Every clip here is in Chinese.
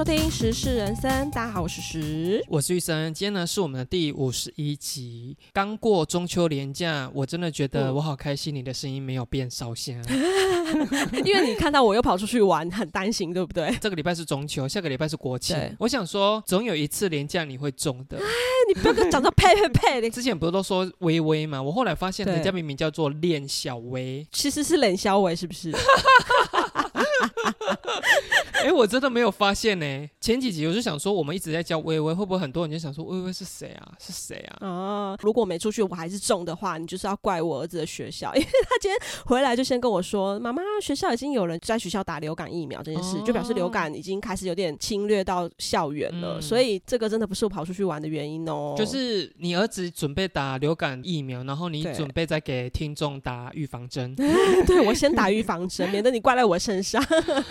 收听《时事人生》，大家好，我是时。我是玉生，今天呢是我们的第五十一集。刚过中秋连假，我真的觉得嗯我好开心，你的声音没有变烧香。因为你看到我又跑出去玩，很担心，对不对？这个礼拜是中秋，下个礼拜是国庆。我想说，总有一次连假你会中的。你不要讲到呸呸呸的，之前不是都说微微吗？我后来发现人家明明叫做练小微。其实是冷小薇，是不是？哎，我真的没有发现呢。前几集我就想说，我们一直在叫微微，会不会很多人就想说微微是谁啊？是谁啊？啊，如果没出去我还是中的话，你就是要怪我儿子的学校，因为他今天回来就先跟我说，妈妈，学校已经有人在学校打流感疫苗这件事，哦就表示流感已经开始有点侵略到校园了，嗯所以这个真的不是我跑出去玩的原因哦。就是你儿子准备打流感疫苗，然后你准备再给听众打预防针。对我先打预防针，免得你怪在我身上。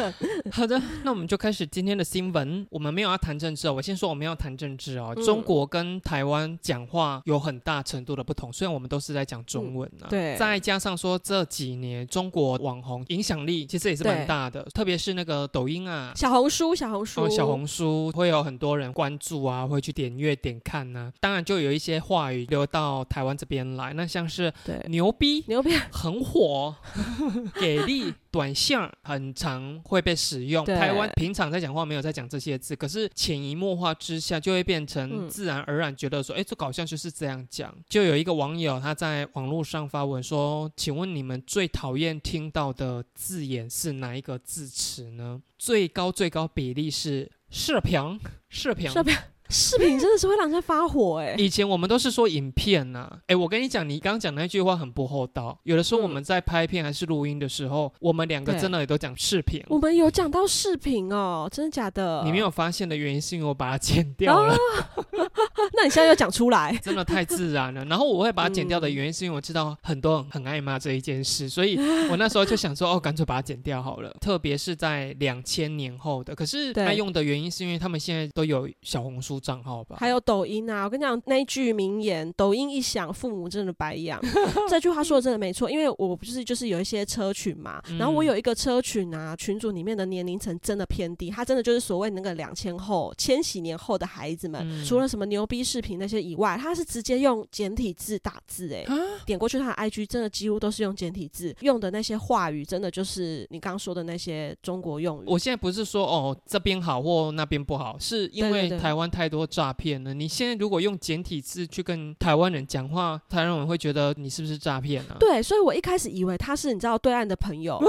好的，那我们就开始今天的新闻。我们没有要谈政治哦，我先说我们要谈政治哦。嗯中国跟台湾讲话有很大程度的不同，虽然我们都是在讲中文啊。对再加上说这几年中国网红影响力其实也是蛮大的，特别是那个抖音啊。小红书，小红书，哦，小红书会有很多人关注啊，会去点阅、点看呐、当然，就有一些话语流到台湾这边来。那像是对牛逼、牛逼，很火、给力、短相，很常会被使用。对台湾平常在讲话没有在讲这些字，可是潜移默化之下，就会变成嗯自然而然觉得说，哎、这个好像就是这样讲。就有一个网友他在网络上发文说：“请问你们最讨厌听到的字眼是哪一个字词呢？最高最高比例是射频，射频。”视频视频真的是会让人家发火哎、以前我们都是说影片呐、哎，我跟你讲，你刚刚讲那句话很不厚道。有的时候嗯我们在拍片还是录音的时候，我们两个真的也都讲视频。我们有讲到视频哦，真的假的？你没有发现的原因是因为我把它剪掉了，那你现在又讲出来，真的太自然了。然后我会把它剪掉的嗯原因是因为我知道很多人很爱骂这一件事，所以 我那时候就想说，哦，干脆把它剪掉好了。特别是在两千年后的，可是对爱用的原因是因为他们现在都有小红书账号吧？还有抖音啊，我跟你讲那一句名言：“抖音一响，父母真的白养。”这句话说的真的没错，因为我不是就是有一些车群嘛，嗯然后我有一个车群啊，群组里面的年龄层真的偏低，他真的就是所谓那个两千后、千禧年后的孩子们，嗯除了什么牛逼视频那些以外，他是直接用简体字打字、欸，啊点过去他的 IG 真的几乎都是用简体字，用的那些话语真的就是你刚刚说的那些中国用语。我现在不是说哦这边好或那边不好，是因为台湾太多诈骗了。你现在如果用简体字去跟台湾人讲话，台湾人会觉得你是不是诈骗啊？对，所以我一开始以为他是你知道对岸的朋友，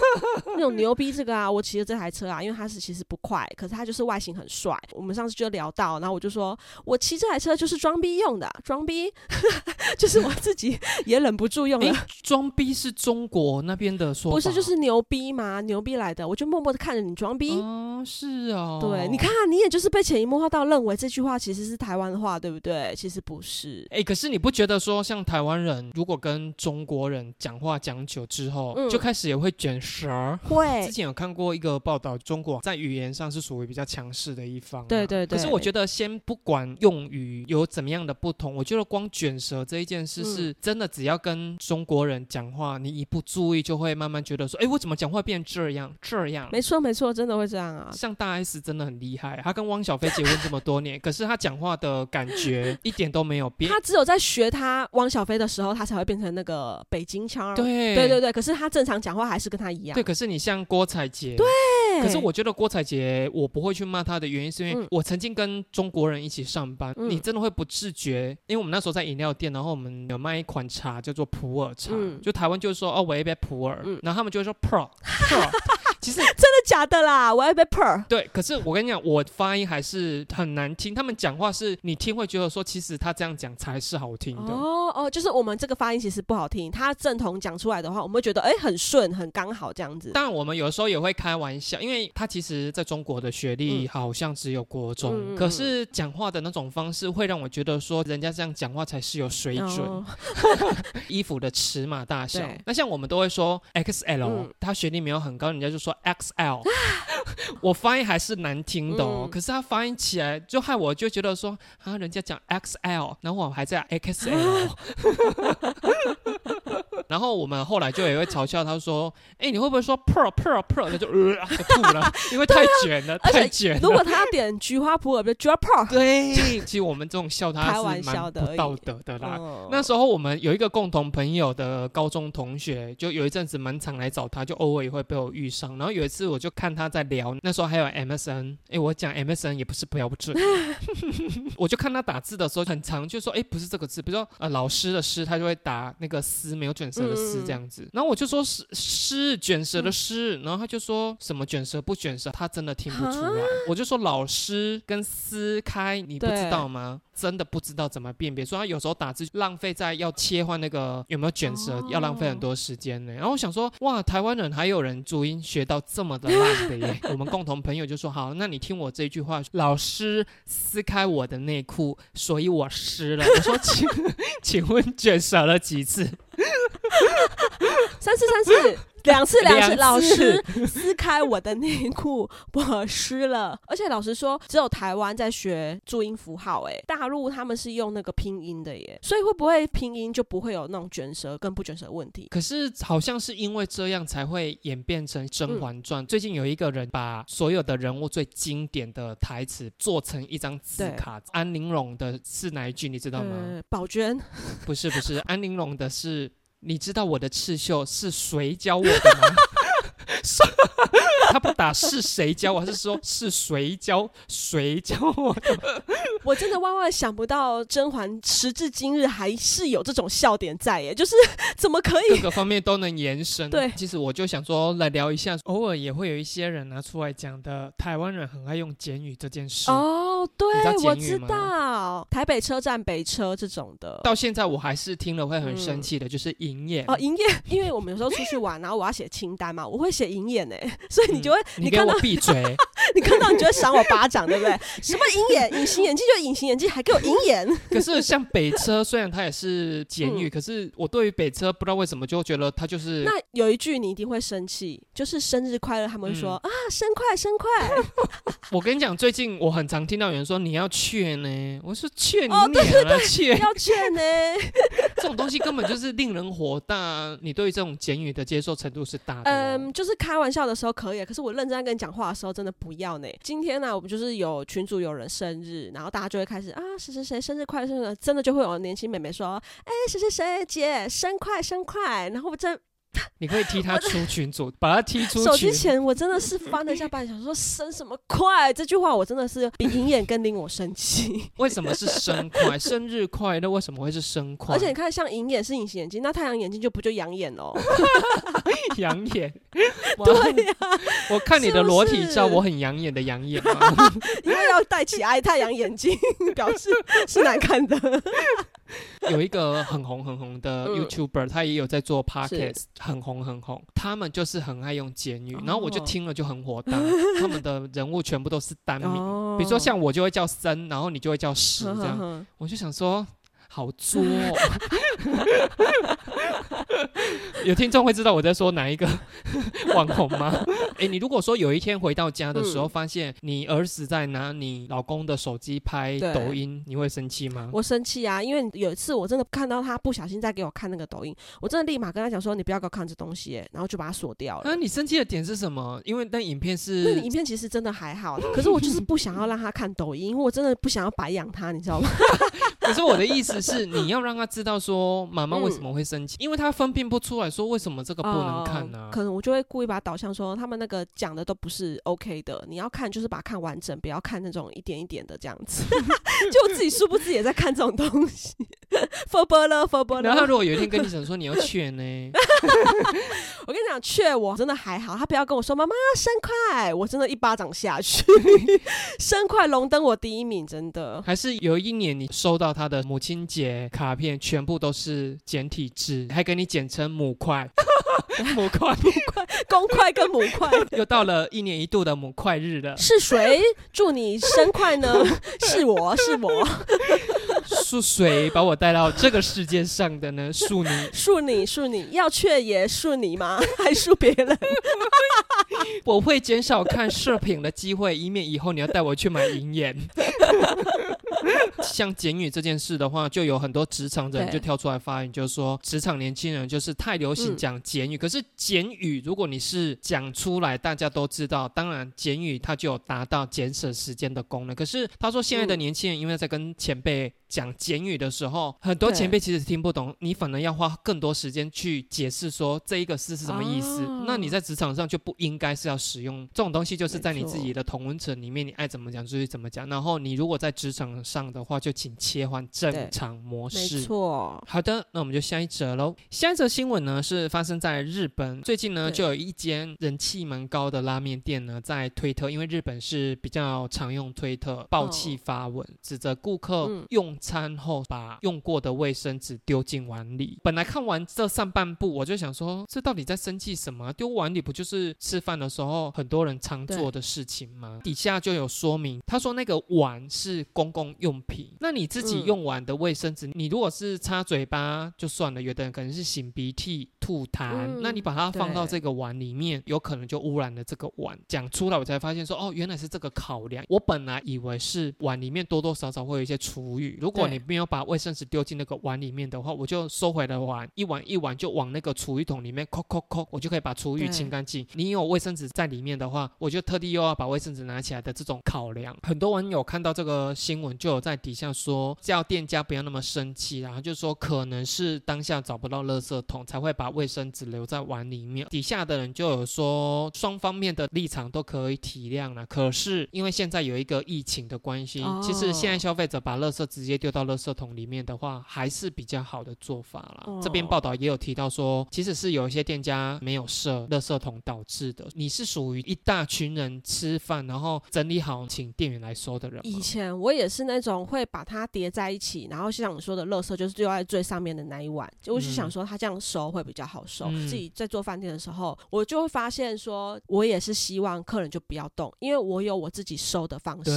那种牛逼这个啊，我骑着这台车啊，因为他是其实不快，可是他就是外形很帅。我们上次就聊到，然后我就说我骑这台车就是装逼用的，装逼，就是我自己也忍不住用诶了。装逼是中国那边的说法，不是就是牛逼吗？牛逼来的，我就默默的看着你装逼。哦，是哦，对，你看，你也就是被潜移默化到认为这句话其实是台湾话，对不对？其实不是。哎、可是你不觉得说，像台湾人如果跟中国人讲话讲久之后，嗯就开始也会卷舌？会之前有看过一个报道，中国在语言上是属于比较强势的一方嘛。对对对可是我觉得，先不管用语有怎么样的不同，我觉得光卷舌这一件事嗯是真的，只要跟中国人讲话，你一不注意就会慢慢觉得说，哎，我怎么讲话变这样这样？没错没错，真的会这样啊。像大 S 真的很厉害，她跟汪小菲结婚这么多年，可是他讲话的感觉 一点都没有变。他只有在学他汪小菲的时候，他才会变成那个北京腔儿。对对对对，可是他正常讲话还是跟他一样。对，可是你像郭采洁，对可是我觉得郭采洁，我不会去骂他的原因，是因为嗯我曾经跟中国人一起上班，嗯你真的会不自觉，因为我们那时候在饮料店，然后我们有卖一款茶叫做普洱茶，嗯就台湾就是说哦，我一杯普洱，嗯然后他们就会说 pro pro，其实 真的假的啦？我要被 per。对，可是我跟你讲，我发音还是很难听，他们讲话是你听会觉得说，其实他这样讲才是好听的。哦哦，就是我们这个发音其实不好听，他正统讲出来的话，我们会觉得哎很顺很刚好这样子。当然，我们有时候也会开玩笑，因为他其实在中国的学历嗯好像只有国中，可是讲话的那种方式会让我觉得说，人家这样讲话才是有水准。哦 衣服的尺码大小，那像我们都会说 XL，、嗯他学历没有很高，人家就说 XL。我发音还是难听的哦，嗯可是他发音起来就害我就觉得说啊，人家讲 XL，然后我还在 XL。然后我们后来就也会嘲笑他说：“哎，你会不会说 pearl pearl pearl？” 他就呃就吐了，因为太卷了，太卷了。如果他要点菊花普洱，就菊花 p 对，其实我们这种笑他开是蛮不道德的啦。嗯那时候我们有一个共同朋友的高中同学，就有一阵子蛮常来找他，就偶尔也会被我遇上。然后有一次我就看他在聊，那时候还有 MSN，哎，我讲 MSN 也不是标准，我就看他打字的时候很长，就说哎不是这个字，比如说呃老师的师，他就会打那个丝没有卷舌的丝嗯这样子。然后我就说是诗卷舌的诗，然后他就说什么卷舌不卷舌，他真的听不出来。我就说老师跟撕开，你不知道吗？真的不知道怎么辨别，所以他有时候打字浪费在要切换那个有没有卷舌，要浪费很多时间呢。然后我想说，哇，台湾人还有人注音学到这么的烂的耶！我们共同朋友就说，好，那你听我这句话，老师撕开我的内裤，所以我湿了。我说，请 请问卷舌了几次？三四三四，两次两次，老师撕开我的内裤，我湿了。而且老师说，只有台湾在学注音符号，哎，大陆他们是用那个拼音的耶，所以会不会拼音就不会有那种卷舌跟不卷舌的问题？可是好像是因为这样才会演变成《甄嬛传》最近有一个人把所有的人物最经典的台词做成一张字卡。安陵容的是哪一句？你知道吗？呃，宝娟，不是不是，安陵容的是，你知道我的刺绣是谁教我的吗？是 他不打是谁教我，还是说是谁教谁教我的。我真的万万想不到甄嬛时至今日还是有这种笑点在耶，就是 怎么可以？各个方面都能延伸。对其实我就想说来聊一下，偶尔也会有一些人拿出来讲的，台湾人很爱用简语这件事。哦，对知，我知道，台北车站北车这种的。到现在我还是听了会很生气的，就是营业。哦，营业，因为我们有时候出去玩，然后我要写清单嘛，我会写银眼呢，所以你就会，嗯你给看到我闭嘴！你看到你就会赏我巴掌，对不对？什么银眼，隐形眼镜就隐形眼镜，还给我银眼，可是像北车，虽然它也是简语，嗯可是我对于北车不知道为什么就觉得它就是那有一句你一定会生气，就是生日快乐，他们会说、啊，生快生快，我跟你讲，最近我很常听到有人说你要劝呢，我说劝你哦对娘啊，劝要劝呢。这种东西根本就是令人火大。你对于这种简语的接受程度是大的哦、嗯，就是是开玩笑的时候可以，可是我认真跟你讲话的时候，真的不要呢。今天呢、我们就是有群主有人生日，然后大家就会开始啊，谁谁谁生日快乐，生日真的就会有年轻妹妹说，哎，谁谁谁姐生快生快，然后我真 你可以踢他出群组，把他踢出手群机。前我真的是翻了一下白眼，想说生什么快？这句话我真的是 比银眼更令我生气。为什么是生快？生日快乐为什么会是生快？而且你看，像银眼是隐形眼镜，那太阳眼镜就不就养眼喽？养眼。对呀、我看你的裸体照，我很养眼的养眼吗？因为要戴起爱太阳眼镜，表示是难看的。有一个很红很红的嗯 YouTuber，、他也有在做 Podcast，很红很红。他们就是很爱用简语，然后我就哦听了就很火大。他们的人物全部都是单名，哦比如说像我就会叫森，然后你就会叫石这样。呵呵我就想说，好作、哦。有听众会知道我在说哪一个 网红吗？哎、你如果说有一天回到家的时候，嗯发现你儿子在拿你老公的手机拍抖音，你会生气吗？我生气啊！因为有一次我真的看到他不小心在给我看那个抖音，我真的立马跟他讲说：“你不要给我看这东西耶！”然后就把它锁掉了。啊，你生气的点是什么？因为那影片那是影片其实真的还好，可是我就是不想要让他看抖音，因为我真的不想要白养他，你知道吗？可是我的意思是，你要让他知道说妈妈为什么会生气，因为他分辨不出来说为什么这个不能看呢、哦可能我就会故意把它导向说，他们那个讲的都不是 OK 的，你要看就是把它看完整，不要看那种一点一点的这样子。就我自己殊不知也在看这种东西。F o r b l f o r b 然后他如果有一天跟你讲说你要劝呢，我跟你讲，劝我真的还好，他不要跟我说妈妈生快，我真的一巴掌下去，生快龙登我第一名，真的。还是有一年你收到他的母亲节卡片，全部都是简体字，还给你简称母块，母块。母块公块跟母块 又到了一年一度的母块日了，是谁祝你生快呢？是我是我，是谁把我带到这个世界上的呢？恕你，恕你恕你，要却也恕你吗？还恕别人？我会减少看视频的机会，以免以后你要带我去买银眼。像简语这件事的话，就有很多职场人就跳出来发言，就是说职场年轻人就是太流行嗯讲简语。可是简语如果你是讲出来，大家都知道，当然简语它就有达到节省时间的功能。可是他说现在的嗯年轻人因为在跟前辈讲简语的时候，很多前辈其实听不懂，你反而要花更多时间去解释说这一个字是什么意思。哦那你在职场上就不应该是要使用这种东西，就是在你自己的同文层里面，你爱怎么讲就去怎么讲。然后你如果在职场上的话，就请切换正常模没式。错，好的，那我们就下一则喽。下一则新闻呢是发生在日本，最近呢就有一间人气蛮高的拉面店呢在推特，因为日本是比较常用推特爆气发文，指责顾客嗯用餐后把用过的卫生纸丢进碗里。本来看完这上半部，我就想说，这到底在生气什么？丢碗里不就是吃饭的时候很多人常做的事情吗？底下就有说明，他说那个碗是公共用品，那你自己嗯用完的卫生纸，你如果是擦嘴巴就算了，有的人可能是擤鼻涕、吐痰，嗯那你把它放到这个碗里面，有可能就污染了这个碗。讲出来我才发现说，哦，原来是这个考量。我本来以为是碗里面多多少少会有一些厨余，如果你没有把卫生纸丢进那个碗里面的话，我就收回了碗，一碗一碗就往那个厨余桶里面扣扣扣，我就可以把厨余清干净。你有卫生纸在里面的话，我就特地又要把卫生纸拿起来的这种考量。很多网友看到这个新闻，就有在底下说，叫店家不要那么生气，然后就说可能是当下找不到垃圾桶，才会把卫生纸留在碗里面。底下的人就有说，双方面的立场都可以体谅了。可是因为现在有一个疫情的关系，哦其实现在消费者把垃圾直接丢到垃圾桶里面的话，还是比较好的做法啦。哦这边报道也有提到说，其实是有一些店家没有设垃圾桶导致的。你是属于一大群人吃饭，然后整理好请店员来收的人以前我也是那种会把它叠在一起，然后像你说的，垃圾就是丢在最上面的那一碗，就我是想说它这样收会比较好收。嗯自己在做饭店的时候，我就会发现说，我也是希望客人就不要动，因为我有我自己收的方式。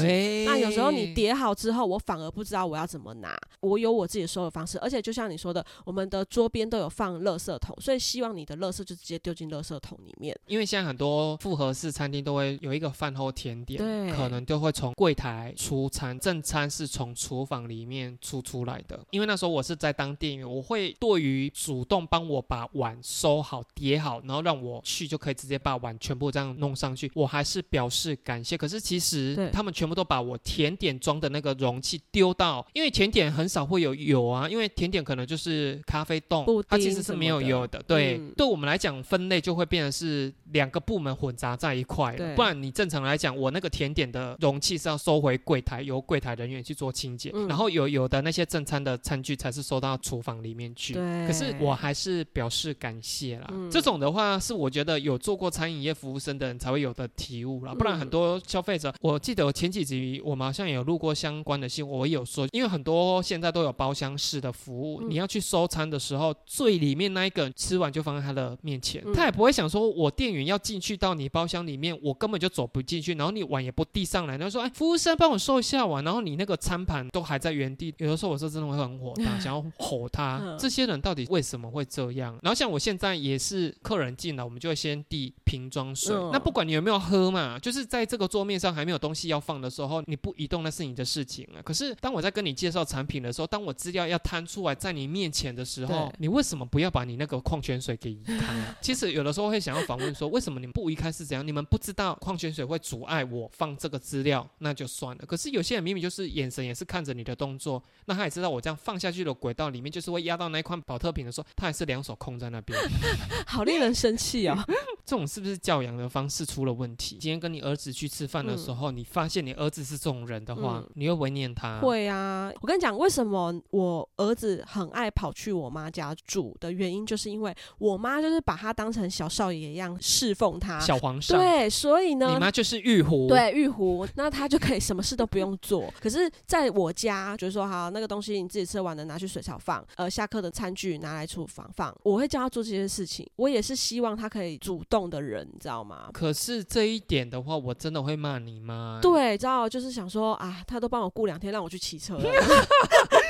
那有时候你叠好之后，我反而不知道我要怎么拿。我有我自己收的方式，而且就像你说的，我们的桌边都有放垃圾桶，所以希望你的垃圾就直接丢进垃圾桶里面。因为现在很多复合式餐厅都会有一个饭后甜点，对可能就会从柜台出餐，正餐是从厨房里面出出来的。因为那时候我是在当店员，我会对于主动帮我把碗收好、叠好，然后让我去就可以直接把碗全部这样弄上去，我还是表示感谢。可是其实他们全部都把我甜点装的那个容器丢到，因为甜点很少会有油啊，因为甜点可能就是咖啡冻，它其实是没有油的。对，嗯对我们来讲分类就会变成是两个部门混杂在一块了，对不然你正常来讲，我那个甜点的容器是要收回柜台，由柜台人员去做清洁，嗯然后有有的那些正餐的餐具才是收到厨房里面去。对，可是我还是表示感谢啦。嗯这种的话是我觉得有做过餐饮业服务生的人才会有的体悟啦，不然嗯很多消费者，我记得我前几集我们好像有录过相关的新闻，我也有说，因为很多现在都有包厢式的服务，嗯。你要去收餐的时候，最里面那一个人吃完就放在他的面前，嗯。他也不会想说我店员要进去到你包厢里面，我根本就走不进去，然后你碗也不递上来，然后说哎服务生帮我收一下碗，然后你那个餐盘都还在原地，有的时候我是真的会很火大，想要吼他。嗯，这些人到底为什么会这样？然后像我现在也是客人进来，我们就会先递瓶装水，嗯。那不管你有没有喝嘛，就是在这个桌面上还没有东西要放的时候，你不移动那是你的事情啊。可是当我在跟你介绍产品的时候，当我资料要摊出来在你面前的时候，你为什么不要把你那个矿泉水给移开啊？其实有的时候会想要访问说，为什么你们不移开是怎样？你们不知道矿泉水会阻碍我放这个资料，那就算了。可是有些人明明就是眼神也是看着你的动作，那他也知道我这样放下去的轨道里面就是会压到那一款保特瓶的时候，他还是两手空在那边。好令人生气哦。这种是不是教养的方式出了问题？今天跟你儿子去吃饭的时候，你发现你儿子是这种人的话，嗯你会不会念他？。会啊，我跟你讲，为什么我儿子很爱跑去我妈家住的原因，就是因为我妈就是把他当成小少爷一样侍奉他。小皇上，对，所以呢你，妈就是玉壶。，对玉壶，那他就可以什么事都不用做。可是在我家，就是说，好，那个东西你自己吃完了拿去水槽放，呃，下课的餐具拿来厨房放。我会教他做这些事情，我也是希望他可以主动的人，你知道吗？可是这一点的话，我真的会骂你妈。，对，知道，就是想说啊，他都帮我顾两天，让我去骑车了。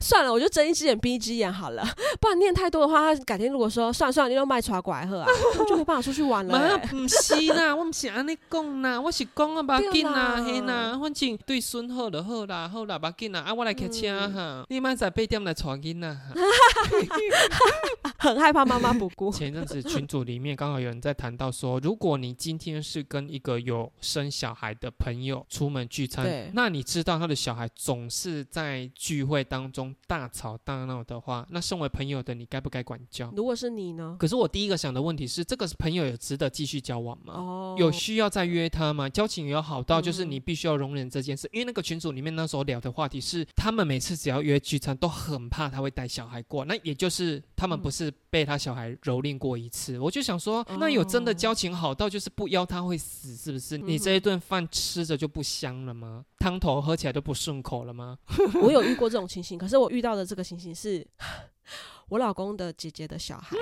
算了，我就睁一只眼闭一只眼好了，不然念太多的话，他改天如果说算了算了，你又卖出过来喝啊，我就没办法出去玩了、妈，欸。不是啦，我毋是安尼讲啦，我是讲啊，把紧啦，对啦嘿啦，反正对孙好就好啦，好啦，把紧啦，啊，我来开车嗯哈，你莫在八点来带囡仔哈。很害怕妈妈不顾。前阵子群组里面刚好有人在谈到说，如果你今天是跟一个有生小孩的朋友出门聚餐，那你知道他的小孩总是在聚会当中大吵大闹的话，那身为朋友的你该不该管教？如果是你呢？可是我第一个想的问题是，这个朋友有值得继续交往吗？哦，有需要再约他吗？交情有好到就是嗯你必须要容忍这件事，因为那个群组里面那时候聊的话题是，他们每次只要约聚餐都很怕他会带小孩过，那也就是他们嗯不是被他小孩蹂躏过一次。我就想说，那有真的交情好到就是不邀他会死，是不是？嗯你这一顿饭吃着就不香了吗？汤头喝起来就不顺口了吗？我有遇过这种情形，可是我遇到的这个情形是。我老公的姐姐的小孩，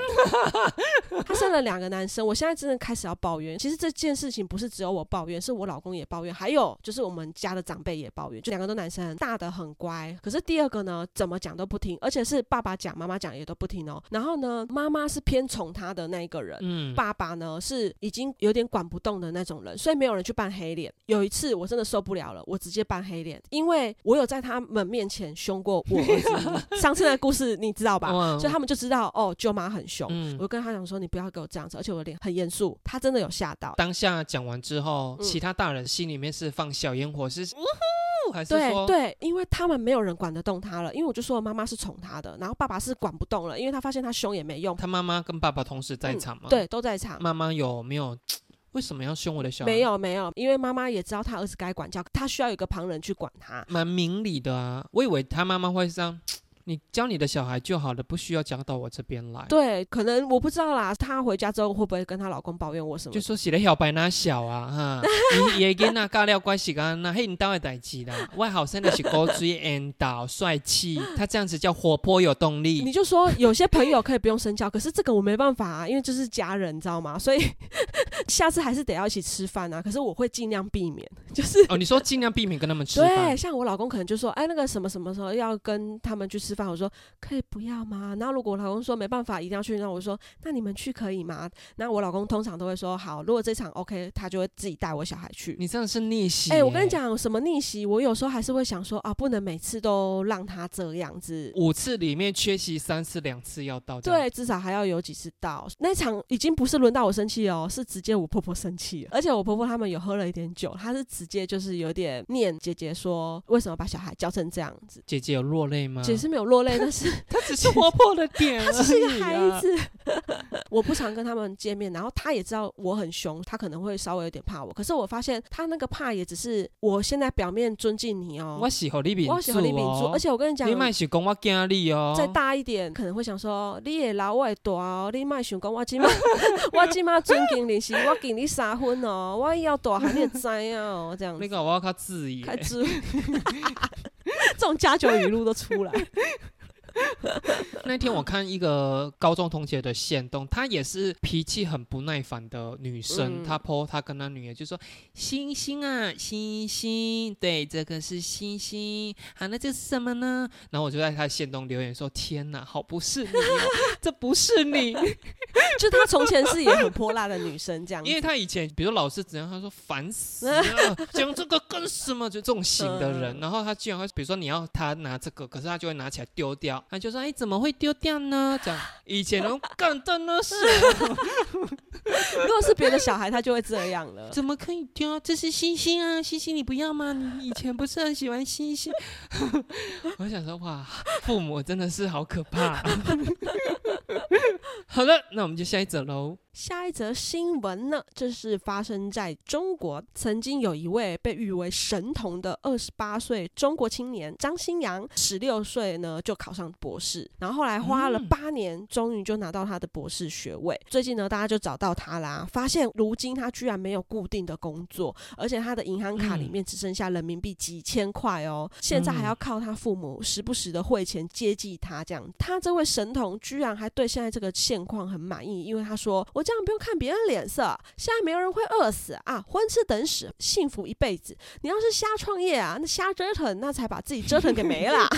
他生了两个男生。我现在真的开始要抱怨。其实这件事情不是只有我抱怨，是我老公也抱怨，还有就是我们家的长辈也抱怨。就两个都男生，大的很乖，可是第二个呢，怎么讲都不听，而且是爸爸讲、妈妈讲也都不听哦。然后呢，妈妈是偏宠他的那一个人，嗯，爸爸呢是已经有点管不动的那种人，所以没有人去扮黑脸。有一次我真的受不了了，我直接扮黑脸，因为我有在他们面前凶过我儿子。上次的故事你知道吧？哇所以他们就知道哦，舅妈很凶。嗯我就跟他讲说，你不要给我这样子，而且我的脸很严肃。他真的有吓到。当下讲完之后，嗯其他大人心里面是放小烟火，是呜呼，还是对对，因为他们没有人管得动他了，因为我就说妈妈是宠他的，然后爸爸是管不动了，因为他发现他凶也没用，他妈妈跟爸爸同时在嗯场吗？，对，都在场。妈妈有没有？为什么要凶我的小孩？没，有没有，因为妈妈也知道他儿子该管教，他需要有一个旁人去管他。蛮明理的啊。我以为他妈妈会这样，你教你的小孩就好了，不需要讲到我这边来。，对，可能我不知道啦。她回家之后会不会跟她老公抱怨我什么就？说洗的小白哪小啊哈，你也跟那尬料关系干那嘿你当会代志啦。外好生的是高追 and 导帅气，他这样子叫活泼有动力。你就说有些朋友可以不用深交，可是这个我没办法啊，因为就是家人，你知道吗？所以 下次还是得要一起吃饭啊。可是我会尽量避免，就是哦，你说尽量避免跟他们吃对，饭。像我老公可能就说，哎，那个什么什么时候要跟他们去吃饭，我说可以不要吗？然后如果我老公说没办法，一定要去，那我说那你们去可以吗？那我老公通常都会说好，如果这场 OK，他就会自己带我小孩去。你真的是逆袭。哎、我跟你，讲，什么逆袭，我有时候还是会想说啊，不能每次都让他这样子。五次里面缺席三次，两次要到。对，至少还要有几次到。那场已经不是轮到我生气哦，是直接我婆婆生气了。而且我婆婆他们有喝了一点酒，她是直接就是有点念姐姐说，为什么把小孩教成这样子？姐姐有落泪吗？姐是没有落泪，但是 他只是活泼的点，他只是一个孩啊。子。我不常跟他们见面，然后他也知道我很凶，他可能会稍微有点怕我。可是我发现他那个怕也只是我现在表面尊敬你哦，我喜欢你民我喜欢你民主，哦而且我跟你讲你，卖想讲我惊你哦。再大一点，可能会想说，你也老我也大哦，你莫想讲我今嘛，我今嘛尊敬你是我敬你三分哦，我以后大汉你也知啊哦，这样子，那个我要靠自己。开支，这种家酒语录都出来，那天我看一个高中同学的线动，她也是脾气很不耐烦的女生，嗯她 po 她跟她女儿就说：“星星啊，星星，对，这个是星星，啊，那这是什么呢？”然后我就在她的线动留言说：“天哪，好不是你哦，这不是你。”就她从前是也很泼辣的女生这样因为她以前，比如老师怎样，她说烦死了，讲这个干什么？就这种型的人，嗯然后她居然会，比如说你要她拿这个，可是她就会拿起来丢掉，他就说：“哎，怎么会丢掉呢？” 这样，以前都干的那是，如果是别的小孩，他就会这样了。怎么可以丢？这是星星啊，星星你不要吗？你以前不是很喜欢星星？我想说，哇，父母真的是好可怕。好了，那我们就下一则喽。下一则新闻呢，这是发生在中国，曾经有一位被誉为神童的二十八岁中国青年张新阳，十六岁呢就考上博士，然后后来花了嗯八年，终于就拿到他的博士学位。最近呢，大家就找到他啦，发现如今他居然没有固定的工作，而且他的银行卡里嗯面只剩下人民币几千块哦，现在还要靠他父母时不时的汇钱接济他，这样。他这位神童居然还对现在这个现况很满意，因为他说：“我这样不用看别人脸色，现在没有人会饿死啊，混吃等死，幸福一辈子。你要是瞎创业啊，那瞎折腾，那才把自己折腾给没了。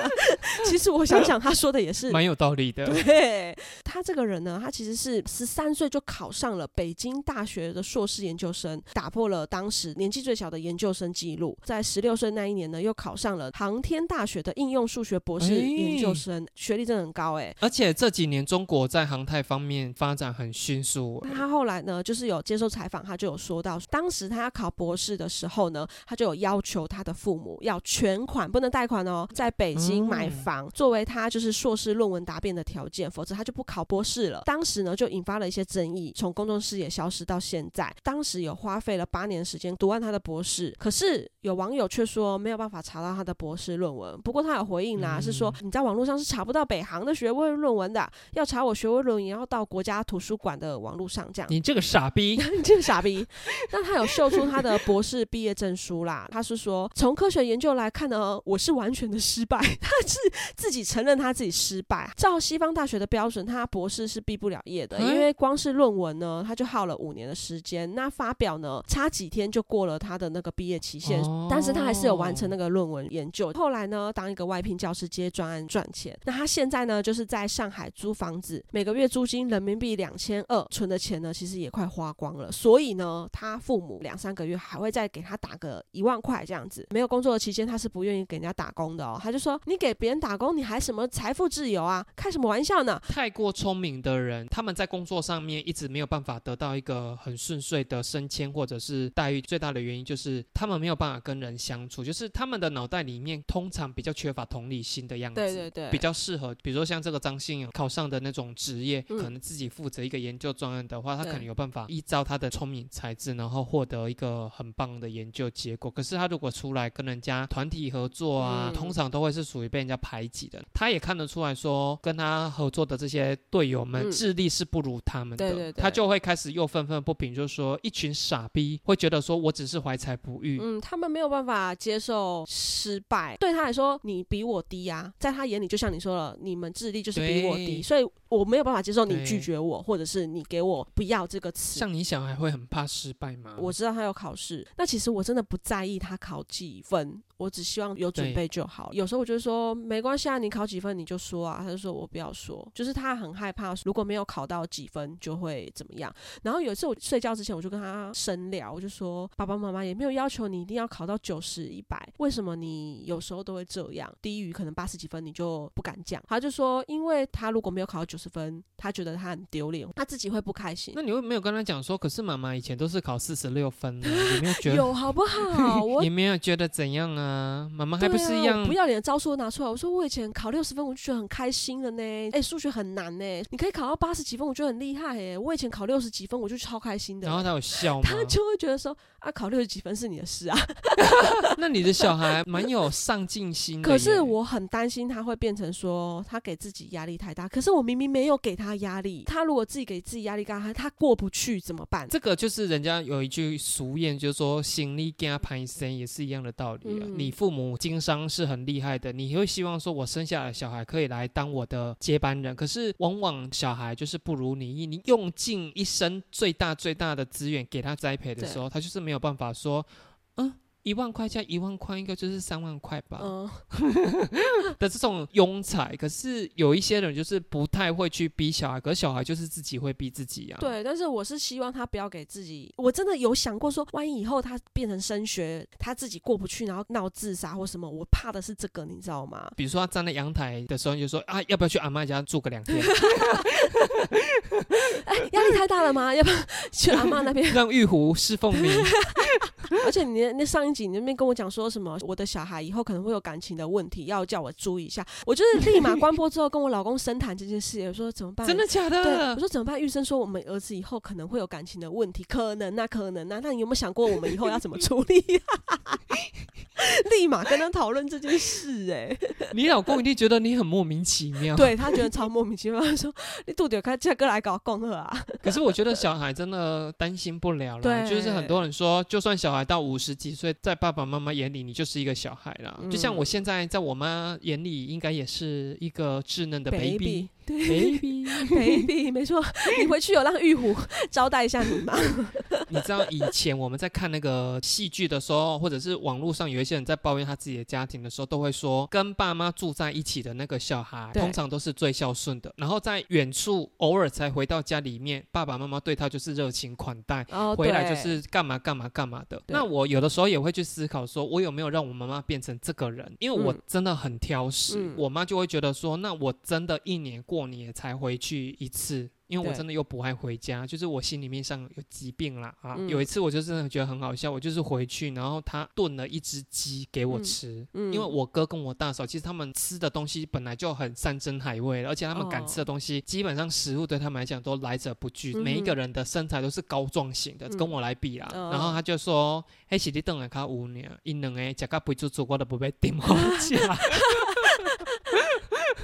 其实我想想，他说的也是蛮有道理的。对他这个人呢，他其实是十三岁就考上了北京大学的硕士研究生，打破了当时年纪最小的研究生记录。在十六岁那一年呢，又考上了航天大学的应用数学博士研究生，学历真的很高哎。而且这几年中国在航太方面发展很迅速。他后来呢，就是有接受采访，他就有说到，当时他要考博士的时候呢，他就有要求他的父母要全款，不能贷款哦，在北京买房作为他就是硕士论文答辩的条件，否则他就不考博士了。当时呢，就引发了一些争议，从公众视野消失到现在。当时有花费了八年时间读完他的博士，可是有网友却说没有办法查到他的博士论文。不过他有回应啦，是说你在网络上是查不到北航的学位论文的，要查我学位论文也要到国家图书馆的网络上这样。你这个傻逼，你这个傻逼。那他有秀出他的博士毕业证书啦，他是说从科学研究来看呢，我是完全的失败。他是自己承认他自己失败。照西方大学的标准，他博士是毕不了业的，因为光是论文呢，他就耗了五年的时间。那发表呢，差几天就过了他的那个毕业期限，但是他还是有完成那个论文研究。后来呢，当一个外聘教师接专案赚钱。那他现在呢，就是在上海租房子，每个月租金人民币两千二，存的钱呢，其实也快花光了。所以呢，他父母两三个月还会再给他打个一万块这样子。没有工作的期间，他是不愿意给人家打工的哦。他就说：“你给别人打工，你还什么财富自由啊？开什么玩笑呢？”太过聪明的人，他们在工作上面一直没有办法得到一个很顺遂的升迁或者是待遇。最大的原因就是他们没有办法跟人相处，就是他们的脑袋里面通常比较缺乏同理心的样子。对对对，比较适合，比如说像这个张信勇考上的那种职业，可能自己负责一个研究专案的话，他可能有办法依照他的聪明才智，然后获得一个很棒的研究结果。可是他如果出来跟人家团体合作啊，通常都会是属于被人家排挤的。他也看得出来说，跟他合作的这些队友们智力是不如他们的，他就会开始又愤愤不平，就是说一群傻逼会觉得说我只是怀才不遇。嗯，他们没有办法接受失败，对他来说你比我低啊，在他眼里就像你说了，你们智力就是比我低，所以我没有办法接受你拒绝我，或者是你给我不要这个词。像你小孩会很怕失败吗？我知道他有考试，那其实我真的不在意他考几分。我只希望有准备就好。有时候我就说没关系啊，你考几分你就说啊。他就说我不要说，就是他很害怕如果没有考到几分就会怎么样。然后有一次我睡觉之前我就跟他深聊，我就说爸爸妈妈也没有要求你一定要考到九十一百，为什么你有时候都会这样？低于可能八十几分你就不敢讲。他就说因为他如果没有考到九十分，他觉得他很丢脸，他自己会不开心。那你会没有跟他讲说，可是妈妈以前都是考四十六分呢？有没有觉得有好不好？我也没有觉得怎样啊？啊，妈妈还不是一样不要脸的招数都拿出来。我说我以前考六十分，我就觉得很开心了呢。哎，数学很难呢，你可以考到八十几分，我觉得很厉害哎。我以前考六十几分，我就超开心的。然后他有笑吗？他就会觉得说啊，考六十几分是你的事啊。那你的小孩蛮有上进心的。可是我很担心他会变成说他给自己压力太大。可是我明明没有给他压力，他如果自己给自己压力大，他他过不去怎么办？这个就是人家有一句俗谚，就是说心力跟他攀升也是一样的道理啊。你父母经商是很厉害的，你会希望说，我生下来小孩可以来当我的接班人。可是往往小孩就是不如你意，你用尽一生最大最大的资源给他栽培的时候，他就是没有办法说，嗯。一万块加一万块，应该就是三万块吧。嗯，的这种庸才，可是有一些人就是不太会去逼小孩，可是小孩就是自己会逼自己啊。对，但是我是希望他不要给自己。我真的有想过说，万一以后他变成升学，他自己过不去，然后闹自杀或什么，我怕的是这个，你知道吗？比如说他站在阳台的时候，就说啊，要不要去阿妈家住个两天？哎，压力太大了吗？要不要去阿妈那边？让玉壶侍奉你。而且你那上一集你那边跟我讲说什么，我的小孩以后可能会有感情的问题，要叫我注意一下。我就是立马关播之后跟我老公深谈这件事，我说怎么办？真的假的？对，我说怎么办？玉生说我们儿子以后可能会有感情的问题，可能那可能那，那你有没有想过我们以后要怎么处理？立马跟他讨论这件事、哎，你老公一定觉得你很莫名其妙。对他觉得超莫名其妙，他说你肚子有开这个来搞共和啊？可是我觉得小孩真的担心不了了，对就是很多人说，就算小孩到五十几岁，在爸爸妈妈眼里，你就是一个小孩啦。嗯就像我现在在我妈眼里，应该也是一个稚嫩的 baby。对 baby，baby，没错，你回去有让玉虎招待一下你吗？你知道以前我们在看那个戏剧的时候，或者是网络上有一些人在抱怨他自己的家庭的时候，都会说跟爸妈住在一起的那个小孩，通常都是最孝顺的。然后在远处偶尔才回到家里面，爸爸妈妈对他就是热情款待，哦，回来就是干嘛干嘛干嘛的。那我有的时候也会去思考，说我有没有让我妈妈变成这个人？因为我嗯真的很挑食，嗯我妈就会觉得说，那我真的一年过年才回去一次。因为我真的又不爱回家，就是我心里面上有疾病啦啊！嗯有一次我就真的觉得很好笑，我就是回去，然后他炖了一只鸡给我嗯吃，嗯因为我哥跟我大嫂其实他们吃的东西本来就很山珍海味了，而且他们敢吃的东西，基本上食物对他们来讲都来者不拒，每一个人的身材都是高壮型的，嗯跟我来比啦。哦然后他就说：“嘿，是你等来较有呢，因两个食到不煮煮，我都不被点我价。”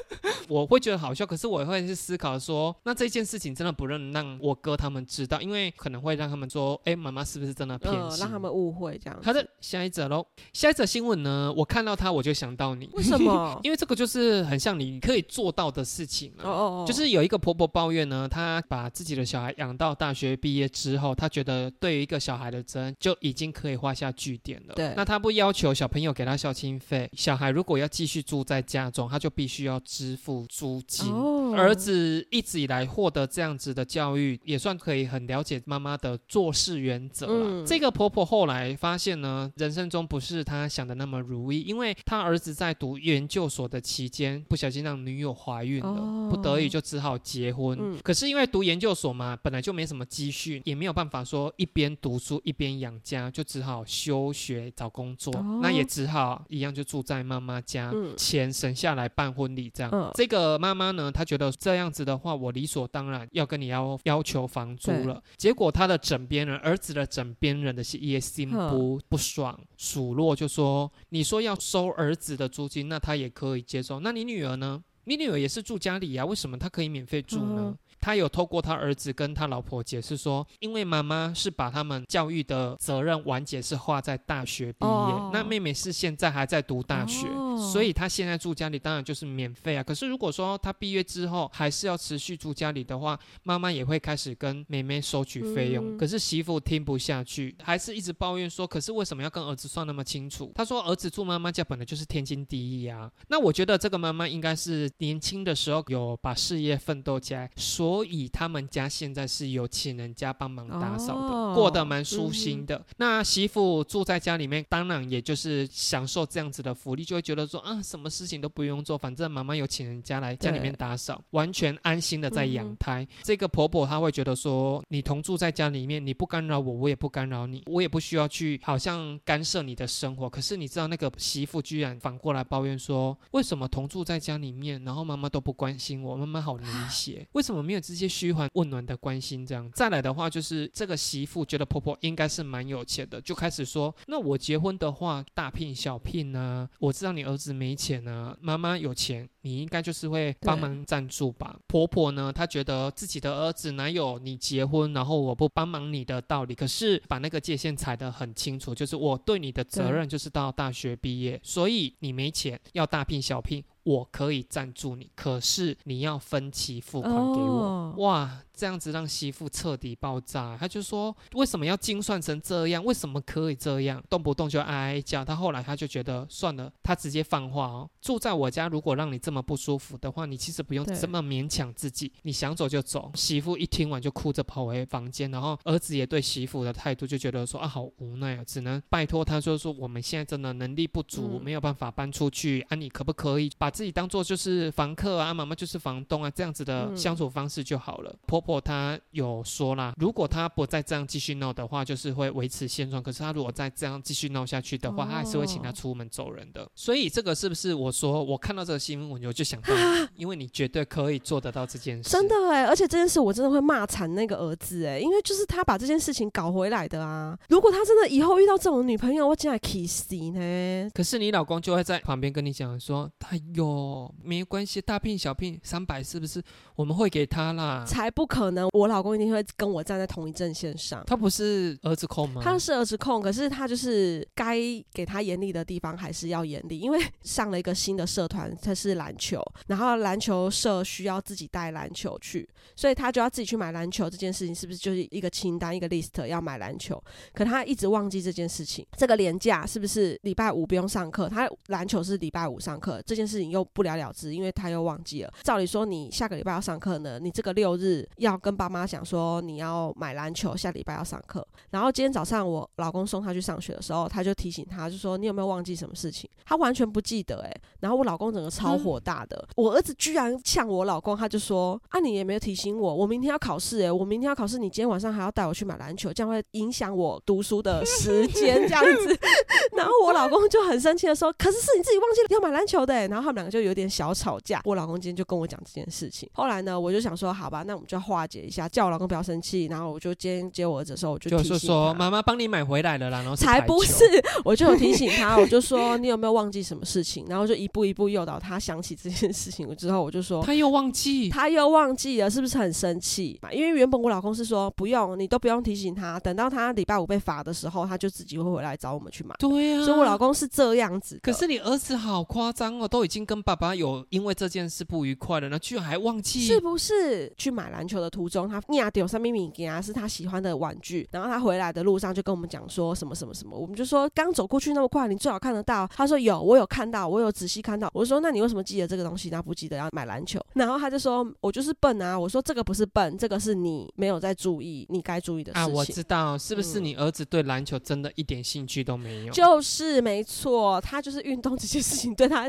我会觉得好笑，可是我会去思考说，那这件事情真的不能让我哥他们知道，因为可能会让他们说，哎、妈妈是不是真的偏嗯，心？让他们误会这样子。好的，下一则喽。下一则新闻呢，我看到它我就想到你，为什么？因为这个就是很像你可以做到的事情啊。哦哦哦，就是有一个婆婆抱怨呢，她把自己的小孩养到大学毕业之后，她觉得对于一个小孩的责任就已经可以画下句点了。对那她不要求小朋友给她孝亲费，小孩如果要继续住在家中，她就必须要支付租金。哦儿子一直以来获得这样子的教育，也算可以很了解妈妈的做事原则了。嗯这个婆婆后来发现呢，人生中不是她想的那么如意，因为她儿子在读研究所的期间，不小心让女友怀孕了，哦不得已就只好结婚。嗯可是因为读研究所嘛，本来就没什么积蓄，也没有办法说一边读书一边养家，就只好休学找工作。哦那也只好一样就住在妈妈家，嗯钱省下来办婚礼这样。嗯这个妈妈呢，她觉得这样子的话，我理所当然要跟你要要求房租了。结果她的枕边人，儿子的枕边人的是也心不不爽，数落就说：“你说要收儿子的租金，那他也可以接受。那你女儿呢？你女儿也是住家里呀、为什么她可以免费住呢？”嗯他有透过他儿子跟他老婆解释说，因为妈妈是把他们教育的责任完结是画在大学毕业，哦那妹妹是现在还在读大学，哦所以她现在住家里当然就是免费啊。可是如果说她毕业之后还是要持续住家里的话，妈妈也会开始跟妹妹收取费用。嗯可是媳妇听不下去，还是一直抱怨说，可是为什么要跟儿子算那么清楚？她说儿子住妈妈家本来就是天经地义啊。那我觉得这个妈妈应该是年轻的时候有把事业奋斗起来，所以他们家现在是有请人家帮忙打扫的，哦过得蛮舒心的。那媳妇住在家里面，当然也就是享受这样子的福利，就会觉得说啊，什么事情都不用做，反正妈妈有请人家来家里面打扫，完全安心的在养胎。这个婆婆她会觉得说，你同住在家里面，你不干扰我，我也不干扰你，我也不需要去好像干涉你的生活。可是你知道那个媳妇居然反过来抱怨说，为什么同住在家里面，然后妈妈都不关心我，妈妈好冷血，为什么没有这些嘘寒问暖的关心这样？再来的话就是这个媳妇觉得婆婆应该是蛮有钱的，就开始说，那我结婚的话大聘小聘啊，我知道你儿子没钱啊，妈妈有钱，你应该就是会帮忙赞助吧。婆婆呢，她觉得自己的儿子哪有你结婚然后我不帮忙你的道理，可是把那个界限踩得很清楚，就是我对你的责任就是到大学毕业，所以你没钱要大聘小聘。我可以赞助你，可是你要分期付款给我。哦哇，这样子让媳妇彻底爆炸。他就说，为什么要精算成这样？为什么可以这样？动不动就哀哀叫。他后来他就觉得算了，他直接放话哦，住在我家，如果让你这么不舒服的话，你其实不用这么勉强自己，你想走就走。媳妇一听完就哭着跑回房间，然后儿子也对媳妇的态度就觉得说啊，好无奈啊，只能拜托他，就是说我们现在真的能力不足，嗯没有办法搬出去啊，你可不可以把自己当做就是房客啊，妈妈就是房东啊，这样子的嗯相处方式就好了。婆婆她有说啦，如果他不再这样继续闹的话，就是会维持现状。可是他如果再这样继续闹下去的话，他还是会请她哦出门走人的。所以这个是不是我说我看到这个新闻我就想到你，因为你绝对可以做得到这件事。真的哎，而且这件事我真的会骂惨那个儿子哎，因为就是他把这件事情搞回来的啊。如果他真的以后遇到这种女朋友，我竟然 kiss 呢？可是你老公就会在旁边跟你讲说：“哎呦，没关系，大聘小聘三百是不是？我们会给他啦。才不可能！我老公一定会跟我站在同一阵线上。他不是儿子控吗？他是儿子控，可是他就是该给他严厉的地方还是要严厉，因为上了一个新的社团，他是篮球，然后篮球社需要自己带篮球去，所以他就要自己去买篮球。这件事情是不是就是一个清单，一个 list 要买篮球？可他一直忘记这件事情。这个年假是不是礼拜五不用上课？他篮球是礼拜五上课，这件事情又不了了之，因为他又忘记了。照理说，你下个礼拜要上课呢，你这个六日要跟爸妈讲说你要买篮球，下礼拜要上课。然后今天早上我老公送他去上学的时候，他就提醒他，就说你有没有忘记什么事情？他完全不记得诶、然后我老公整个超火大的，我儿子居然呛我老公，他就说啊你也没有提醒我，我明天要考试诶、我明天要考试，你今天晚上还要带我去买篮球，这样会影响我读书的时间，这样子。然后我老公就很生气的说，可是是你自己忘记了要买篮球的、欸。然后他们两个就有点小吵架。我老公今天就跟我讲这件事情，后来呢，我就想说好吧，那我们就化解一下，叫我老公不要生气。然后我就今天接我儿子的时候，我就就是说妈妈帮你买回来了啦，然后才不是，我就有提醒他，我就说 你有没有忘记什么事情，然后就一步一步诱导他想起这件事情。之后我就说。他又忘记。他又忘记了，是不是很生气？因为原本我老公是说不用，你都不用提醒他，等到他礼拜五被罚的时候，他就自己会回来找我们去买。对啊，所以我老公是这样子。可是你儿子好夸张哦，都已经跟爸爸有因为这件事不愉快了，那居然还忘记。是不是去买篮球的途中，他亚丢三米米给他，是他喜欢的玩具，然后他回来的路上就跟我们讲说什么什么什么，我们就说刚走过去那么快，你最好看得到。他说有，我有看到，我有仔细看到。我说那你为什么记得这个东西，然后不记得要买篮球？然后他就说我就是笨啊。我说这个不是笨，这个是你没有在注意你该注意的事情啊，我知道，是不是嗯你儿子对篮球真的一点兴趣都没有？就是没错，他就是运动这件事情对他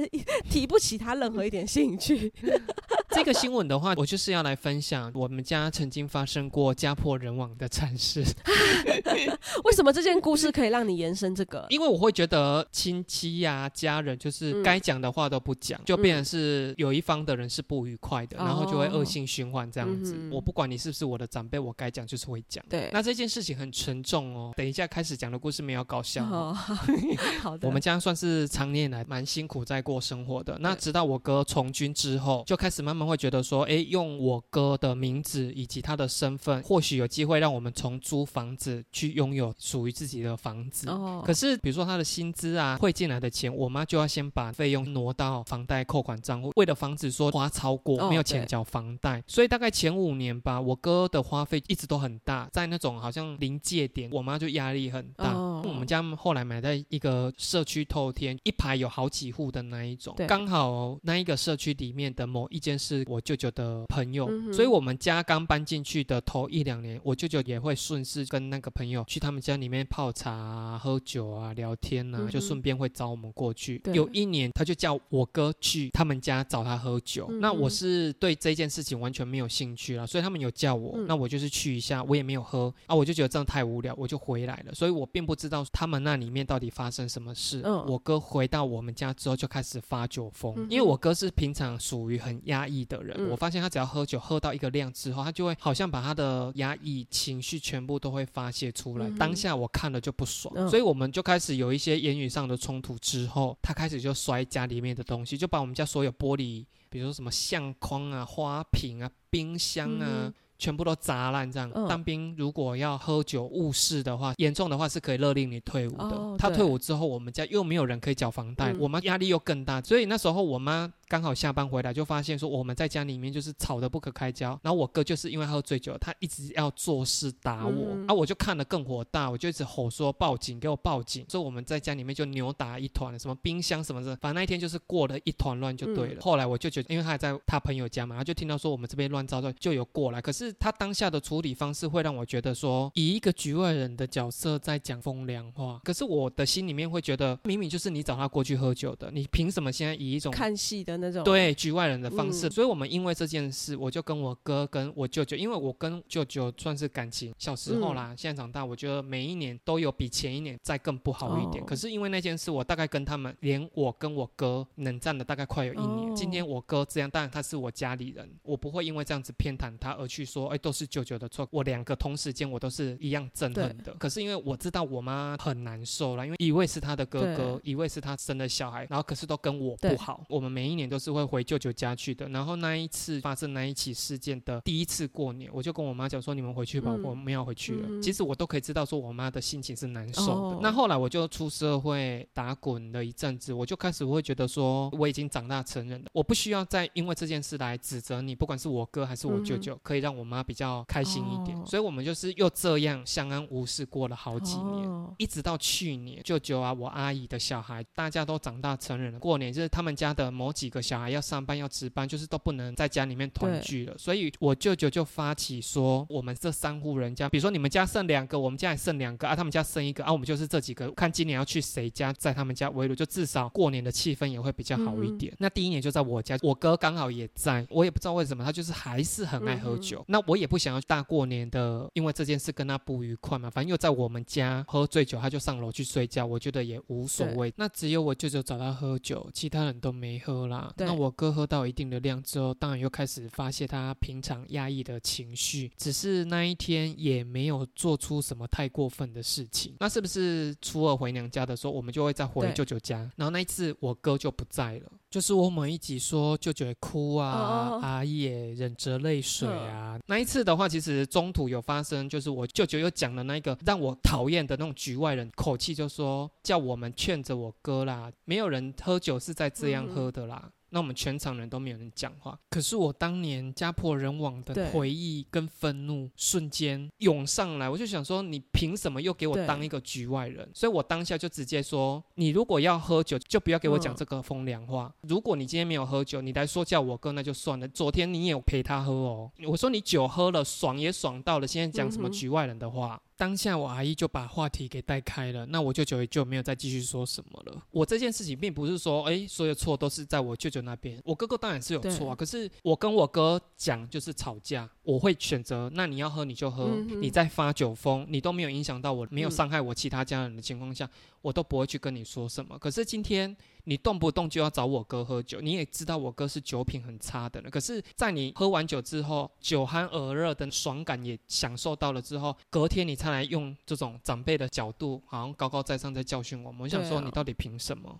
提不起他任何一点兴趣。这个新闻的话，我就是要来分享我们家曾经发生过家破人亡的惨事，为什么这件故事可以让你延伸这个？因为我会觉得亲戚呀、家人就是嗯该讲的话都不讲，就变成是有一方的人是不愉快的，哦然后就会恶性循环这样子。我不管你是不是我的长辈，我该讲就是会讲。对，那这件事情很沉重哦，等一下开始讲的故事没有搞笑好 好的，我们家算是常年以来蛮辛苦在过生活的。那直到我哥从军之后，就开始慢慢会觉得说，哎，用我哥的名字以及他的身份，或许有机会让我们从租房子去拥有属于自己的房子。哦，可是，比如说他的薪资啊，汇进来的钱，我妈就要先把费用挪到房贷扣款账户，为了防止说花超过哦没有钱对缴房贷，所以大概前五年吧，我哥的花费一直都很大，在那种好像临界点，我妈就压力很大。哦我们家后来买在一个社区透天，一排有好几户的那一种，刚好那一个社区里面的某一间是我舅舅的朋友，嗯所以我们家刚搬进去的头一两年，我舅舅也会顺势跟那个朋友去他们家里面泡茶、啊、喝酒啊、聊天啊，嗯就顺便会找我们过去。有一年，他就叫我哥去他们家找他喝酒，嗯那我是对这件事情完全没有兴趣了，所以他们有叫我，嗯。那我就是去一下，我也没有喝。啊，我就觉得这样太无聊，我就回来了，所以我并不知道他们那里面到底发生什么事。嗯我哥回到我们家之后就开始发酒疯，嗯因为我哥是平常属于很压抑的人，嗯我发现他只要喝酒喝到一个量之后，他就会好像把他的压抑情绪全部都会发泄出来。嗯当下我看了就不爽，嗯所以我们就开始有一些言语上的冲突。之后，他开始就摔家里面的东西，就把我们家所有玻璃，比如说什么相框啊、花瓶啊、冰箱啊。全部都砸烂，这样、嗯。当兵如果要喝酒误事的话，严重的话是可以勒令你退伍的。他退伍之后，我们家又没有人可以缴房贷，嗯。我妈压力又更大，所以那时候我妈刚好下班回来，就发现说我们在家里面就是吵得不可开交。然后我哥就是因为喝醉酒，他一直要做事打我，嗯啊，我就看得更火大，我就一直吼说报警，给我报警。所以我们在家里面就扭打一团，什么冰箱什么的，反正那一天就是过了一团乱就对了。嗯后来我就觉得，因为他还在他朋友家嘛，他就听到说我们这边乱糟糟，就有过来。可是他当下的处理方式会让我觉得说，以一个局外人的角色在讲风凉话。可是我的心里面会觉得，明明就是你找他过去喝酒的，你凭什么现在以一种看戏的那种。对局外人的方式，嗯所以我们因为这件事，我就跟我哥跟我舅舅，因为我跟舅舅算是感情小时候嗯啦，现在长大，我觉得每一年都有比前一年再更不好一点。哦可是因为那件事，我大概跟他们，连我跟我哥冷战了大概快有一年。哦今天我哥这样，当然他是我家里人，我不会因为这样子偏袒他而去说，哎，都是舅舅的错。我两个同时间我都是一样憎恨的。可是因为我知道我妈很难受了，因为一位是她的哥哥，一位是她生的小孩，然后可是都跟我不好。我们每一年都是会回舅舅家去的。然后那一次发生那一起事件的第一次过年，我就跟我妈讲说：“你们回去吧，嗯我们要回去了。嗯其实我都可以知道说我妈的心情是难受的。哦那后来我就出社会打滚了一阵子，我就开始会觉得说我已经长大成人了，我不需要再因为这件事来指责你，不管是我哥还是我舅舅，可以让我妈比较开心一点。所以我们就是又这样相安无事过了好几年。哦一直到去年，舅舅啊，我阿姨的小孩，大家都长大成人了。过年就是他们家的某几个小孩要上班要值班，就是都不能在家里面团聚了。所以我舅舅就发起说，我们这三户人家，比如说你们家剩两个，我们家也剩两个啊，他们家剩一个啊，我们就是这几个，看今年要去谁家，在他们家围炉，就至少过年的气氛也会比较好一点。那第一年就在我家，我哥刚好也在，我也不知道为什么，他就是还是很爱喝酒。那我也不想要大过年的，因为这件事跟他不愉快嘛，反正又在我们家喝醉酒，他就上楼去睡觉，我觉得也无所谓。那只有我舅舅找他喝酒，其他人都没喝啦。对那我哥喝到一定的量之后，当然又开始发泄他平常压抑的情绪，只是那一天也没有做出什么太过分的事情。那是不是初二回娘家的时候，我们就会再回舅舅家？然后那一次我哥就不在了。就是我们一起说舅舅也哭啊，哦阿姨也忍着泪水啊。那一次的话，其实中途有发生，就是我舅舅又讲了那个让我讨厌的那种局外人口气，就说叫我们劝着我哥啦，没有人喝酒是在这样喝的啦。那我们全场人都没有人讲话，可是我当年家破人亡的回忆跟愤怒瞬间涌上来，我就想说，你凭什么又给我当一个局外人？所以我当下就直接说，你如果要喝酒，就不要给我讲嗯这个风凉话。如果你今天没有喝酒，你来说叫我哥那就算了。昨天你也有陪他喝哦，我说你酒喝了，爽也爽到了，现在讲什么局外人的话？当下我阿姨就把话题给带开了，那我舅舅也就没有再继续说什么了。我这件事情并不是说，哎，所有错都是在我舅舅那边，我哥哥当然是有错啊。可是我跟我哥讲就是吵架，我会选择，那你要喝你就喝，嗯你在发酒疯，你都没有影响到我，没有嗯伤害我其他家人的情况下，我都不会去跟你说什么。可是今天你动不动就要找我哥喝酒，你也知道我哥是酒品很差的人。可是，在你喝完酒之后，酒酣耳热的爽感也享受到了之后，隔天你才来用这种长辈的角度，好像高高在上在教训我们。我想说，你到底凭什么？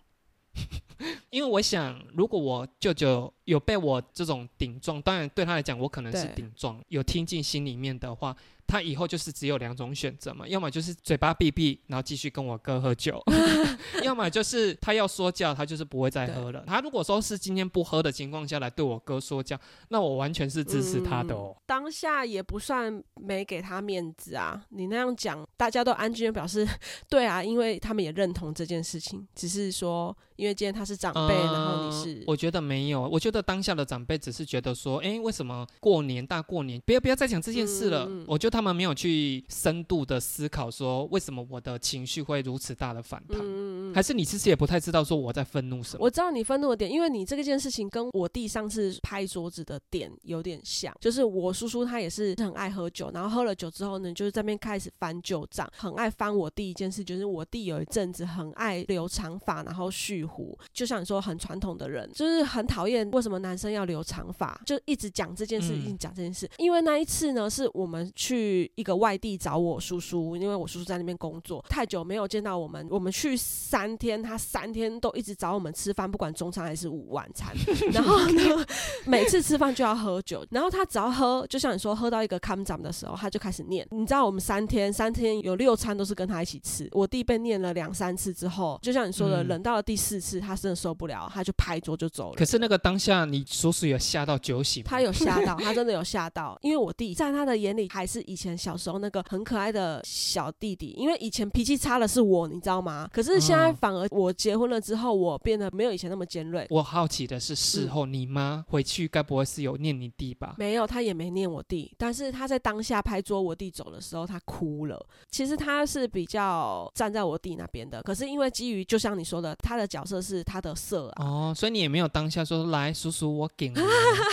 因为我想，如果我舅舅有被我这种顶撞，当然对他来讲，我可能是顶撞，有听进心里面的话，他以后就是只有两种选择嘛，要么就是嘴巴闭闭，然后继续跟我哥喝酒，要么就是他要说教，他就是不会再喝了。他如果说是今天不喝的情况下来对我哥说教，那我完全是支持他的哦。当下也不算没给他面子啊，你那样讲，大家都安静的表示 对啊，因为他们也认同这件事情，只是说因为今天他是长辈，然后你是呃我觉得没有，我觉得当下的长辈只是觉得说，哎，为什么过年大过年，不要不要再讲这件事了。我觉得他们没有去深度的思考说，为什么我的情绪会如此大的反弹，嗯还是你其实也不太知道说我在愤怒什么。我知道你愤怒的点，因为你这个件事情跟我弟上次拍桌子的点有点像，就是我叔叔他也是很爱喝酒，然后喝了酒之后呢，就是在那边开始翻旧账，很爱翻我弟一件事，就是我弟有一阵子很爱留长发，然后蓄胡，就像你说很传统的人，就是很讨厌为什么男生要留长发，就一直讲这件事，嗯一直讲这件事。因为那一次呢，是我们去 一个外地找我叔叔，因为我叔叔在那边工作，太久没有见到我们，我们去三天，他三天都一直找我们吃饭，不管中餐还是午晚餐。然后呢，每次吃饭就要喝酒，然后他只要喝，就像你说，喝到一个 come down 的时候，他就开始念。你知道我们三天三天有六餐都是跟他一起吃，我弟被念了两三次之后，就像你说的，嗯忍到了第四次，他真的受不了，他就拍桌就走了可。是那个当下，你叔叔有吓到酒醒吗？他有吓到，他真的有吓到，因为我弟在他的眼里还是以前小时候那个很可爱的小弟弟，因为以前脾气差的是我，你知道吗？可是现在嗯反而我结婚了之后，我变得没有以前那么尖锐。我好奇的是，事后你妈回去该不会是有念你弟吧？没有，她也没念我弟，但是她在当下拍桌我弟走的时候，她哭了。其实她是比较站在我弟那边的，可是因为基于就像你说的，他的角色是他的色啊，哦，所以你也没有当下说来叔叔我给你，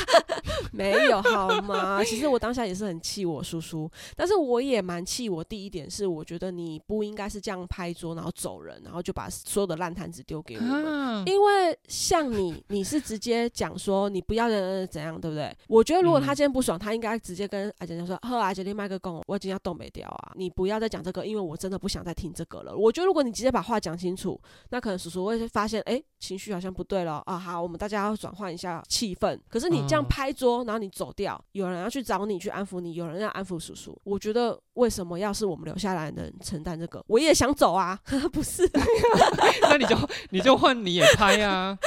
没有好吗？其实我当下也是很气我叔叔，但是我也蛮气我第一点是，我觉得你不应该是这样拍桌然后走人，然后就把所有的烂摊子丢给我们。啊，因为像你，你是直接讲说你不要的怎样，对不对？我觉得如果他嗯今天不爽，他应该直接跟阿姐讲说：“呵，阿姐你麦克讲，我已经要东北调啊，你不要再讲这个，因为我真的不想再听这个了。”我觉得如果你直接把话讲清楚，那可能叔叔会发现，哎，情绪好像不对了啊。好，我们大家要转换一下气氛。可是你这样嗯拍桌，然后你走掉，有人要去找你去安抚你，有人要安抚叔叔。我觉得为什么要是我们留下来能承担这个？我也想走啊，不是？那你就你就换你也拍啊。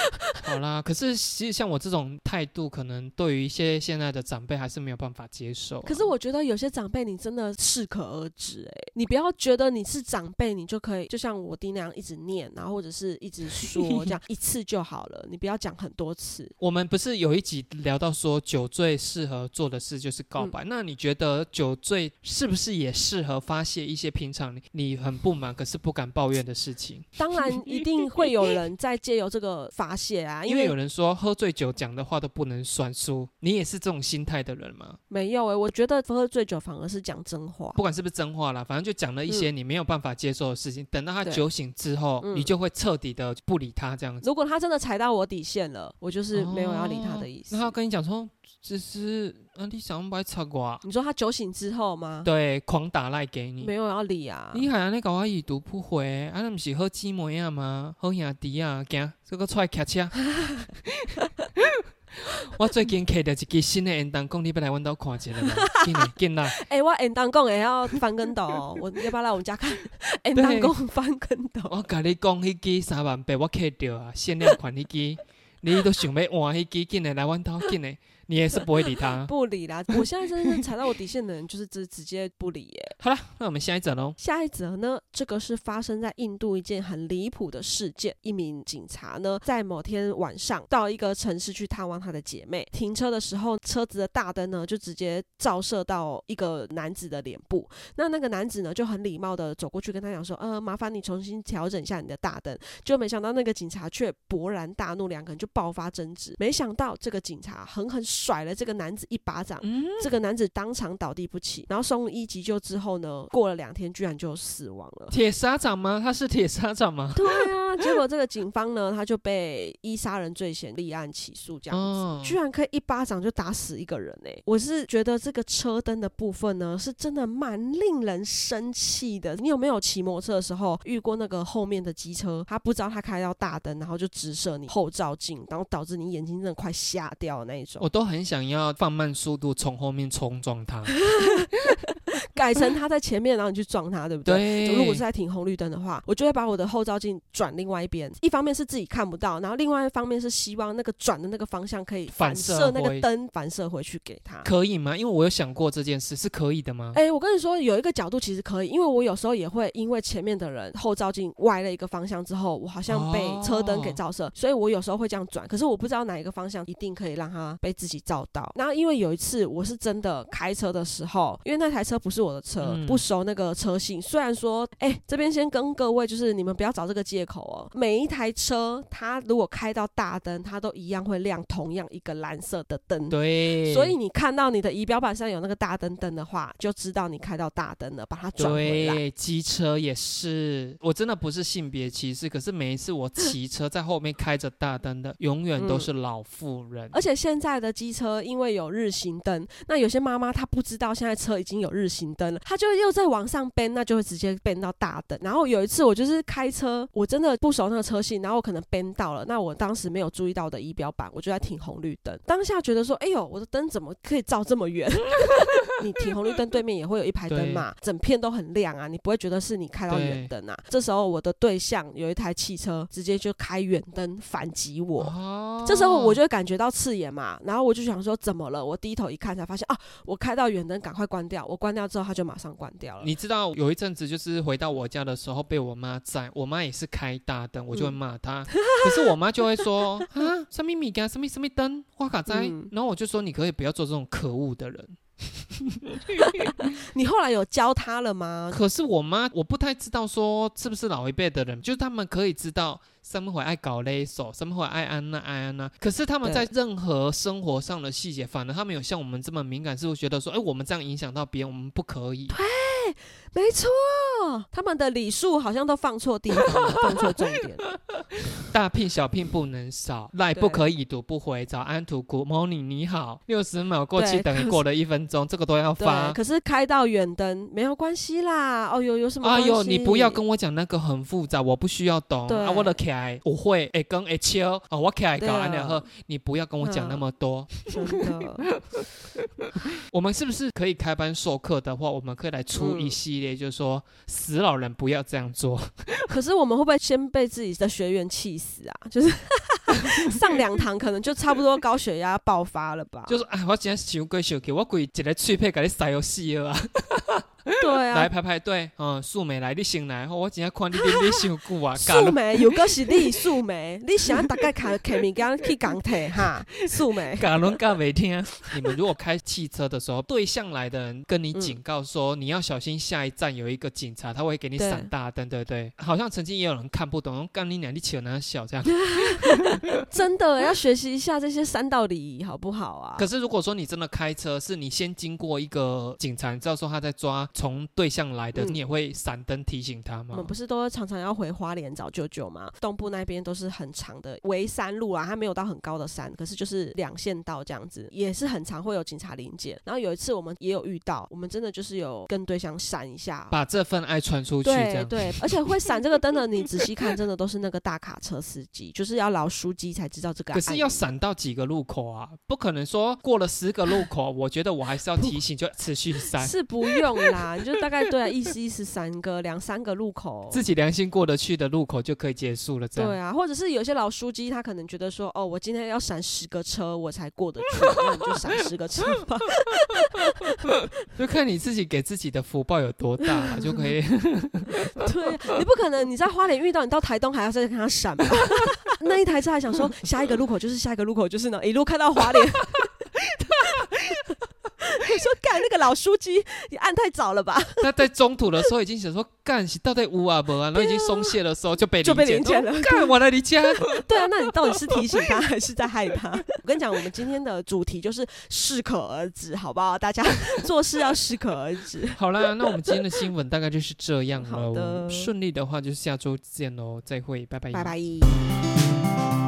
好啦，可是其实像我这种态度，可能对于一些现在的长辈还是没有办法接受啊、可是我觉得有些长辈你真的适可而止，哎，你不要觉得你是长辈，你就可以就像我弟那样一直念，然后或者是一直说 这样一次就好了，你不要讲很多次。我们不是有一集聊到说酒醉适合做的事就是告嗯白，那你觉得酒醉是不是也适合发泄一些平常你你很不满可是不敢抱怨的事情？当然一定会有人在借由这个发泄啊，为因为有人说喝醉酒讲的话都不能算数，你也是这种心态的人吗？没有哎、我觉得喝醉酒反而是讲真话。不管是不是真话啦，反正就讲了一些你没有办法接受的事情。等到他酒醒之后，嗯你就会彻底的不理他这样子。如果他真的踩到我底线了，我就是没有要理他的意思。哦那他跟你讲说，只是啊，你想不来插我啊？你说他酒醒之后吗？对，狂打赖给你。没有要理啊。你还安尼甲我已读不回，啊，那不是好姊妹啊吗？好兄弟啊，行，这个出来骑车。我最近摕到一支新的烟弹讲，你要来阮兜看一下吗？紧来，紧来。哎、我 N 当贡也要翻跟斗哦，我要不要来我们家看 N 当贡翻跟斗？我甲你讲，迄支三万八我摕着啊，限量款迄支，你都想要换迄支，紧来来阮兜，紧来。你也是不会理他。不理啦！我现在真的是踩到我底线的人，就是直直接不理耶。好了，那我们下一则喽。下一则呢，这个是发生在印度一件很离谱的事件。一名警察呢，在某天晚上到一个城市去探望他的姐妹，停车的时候，车子的大灯呢就直接照射到一个男子的脸部。那那个男子呢就很礼貌的走过去跟他讲说：“呃，麻烦你重新调整一下你的大灯。”就没想到那个警察却勃然大怒，两个人就爆发争执。没想到这个警察狠狠甩了这个男子一巴掌，嗯，这个男子当场倒地不起，然后送医急救之后呢，过了两天居然就死亡了。铁砂掌吗？他是铁砂掌吗？对啊，结果这个警方呢，他就被依杀人罪嫌立案起诉，这样子。哦居然可以一巴掌就打死一个人呢、我是觉得这个车灯的部分呢，是真的蛮令人生气的。你有没有骑摩托车的时候遇过那个后面的机车，他不知道他开到大灯，然后就直射你后照镜，然后导致你眼睛真的快瞎掉的那一种？我都很想要放慢速度从后面冲撞他。改成他在前面，然后你去撞他，对不对？对，如果是在停红绿灯的话，我就会把我的后照镜转另外一边。一方面是自己看不到，然后另外一方面是希望那个转的那个方向可以反射那个灯反射回去给他。可以吗？因为我有想过这件事，是可以的吗？哎、我跟你说，有一个角度其实可以，因为我有时候也会因为前面的人后照镜歪了一个方向之后，我好像被车灯给照射，所以我有时候会这样转。可是我不知道哪一个方向一定可以让他被自己照到。然后因为有一次我是真的开车的时候，因为那台车不是我的车，嗯不熟那个车型。虽然说，哎、这边先跟各位就是你们不要找这个借口哦。每一台车它如果开到大灯，它都一样会亮同样一个蓝色的灯。对，所以你看到你的仪表板上有那个大灯灯的话，就知道你开到大灯了，把它转回来。对，机车也是，我真的不是性别歧视，可是每一次我骑车在后面开着大灯的，永远都是老妇人。而且现在的机车因为有日行灯，那有些妈妈她不知道现在车已经有日行灯了，她就又在往上奔，那就会直接奔到大灯。然后有一次我就是开车，我真的不熟那个车系，然后我可能奔到了，那我当时没有注意到的仪表板，我就在停红绿灯，当下觉得说，哎呦，我的灯怎么可以照这么远？你停红绿灯对面也会有一排灯嘛，整片都很亮啊，你不会觉得是你开到远灯啊。这时候我的对象有一台汽车，直接就开远灯反击我。哦这时候我就会感觉到刺眼嘛，然后我就想说怎么了？我低头一看才发现啊，我开到远灯，赶快关掉。我关掉之后，后它就马上关掉了。你知道有一阵子就是回到我家的时候被我妈在，我妈也是开大灯，我就会嗯骂她，可是我妈就会说啊，什么米干，什么什么灯，花卡在，嗯然后我就说你可以不要做这种可恶的人。你后来有教他了吗？可是我妈我不太知道说是不是老一辈的人，就是他们可以知道什么会爱搞勒索，什么会爱安娜爱安娜，可是他们在任何生活上的细节，反而他们有像我们这么敏感，是会觉得说，哎，我们这样影响到别人，我们不可以。没错，他们的礼数好像都放错地方了，放错重点。大聘小聘不能少，赖不可以读不回，早安图 Good morning 你好，六十秒过期等于过了一分钟，这个都要对，发。可是开到远灯没有关系啦。哦，有有什么？哎呦，你不要跟我讲那个很复杂，我不需要懂对啊。我的起来我会会跟会敲哦，我起来搞然后你不要跟我讲那么多。真的。我们是不是可以开班授课的话，我们可以来出一嗯系列，就是说死老人不要这样做。可是我们会不会先被自己的学员气死啊？就是上两堂可能就差不多高血压爆发了吧？就是哎，我今天想过想去，我鬼一个脆配给你塞游戏了啊！对啊来啊，排排队，嗯，素梅来，你先来，我今天看你你你伤久啊，素梅有个是你 素梅，你想大概卡卡物件去港铁哈？素梅，搞拢搞没听。你们如果开汽车的时候，对向来的人跟你警告说、你要小心，下一站有一个警察，他会给你闪大灯，对不对？好像曾经也有人看不懂，干你娘，你起哪小这样。真的要学习一下这些三道礼仪，好不好啊？可是如果说你真的开车，是你先经过一个警察，你知道说他在抓从对象来的，嗯你也会闪灯提醒他吗我们？不是都常常要回花莲找舅舅吗？东部那边都是很长的围山路啊，它没有到很高的山，可是就是两线道这样子，也是很常会有警察临检。然后有一次我们也有遇到，我们真的就是有跟对象闪一下。把这份爱传出去，这样。对对，而且会闪这个灯的，你仔细看，真的都是那个大卡车司机，就是要老书机才知道这个。可是要闪到几个路口啊？不可能说过了十个路口，我觉得我还是要提醒，就持续闪。是不用啦，你就大概对啊，意思意思三个两三个路口。自己良心过得去的路口就可以结束了，这样。对啊，或者是有些老书记，他可能觉得说，哦，我今天要闪十个车，我才过得去，那你就闪十个车吧。就看你自己给自己的福报有多大、啊就可以。对，你不可能你在花莲遇到，你到台东还要再跟他闪吧？那一台车还想说，下一个路口就是下一个路口就是呢，一路开到花莲。你说干那个老书记，你按太早了吧？那在中途的时候已经想说，干到底无啊不啊，然后已经松懈的时候就被 就被临检临检了哦干我来你家。对啊，那你到底是提醒他还是在害他？我跟你讲，我们今天的主题就是适可而止，好不好？大家做事要适可而止。好啦，那我们今天的新闻大概就是这样了。好的顺利的话就下周见喽，再会，拜拜。拜拜。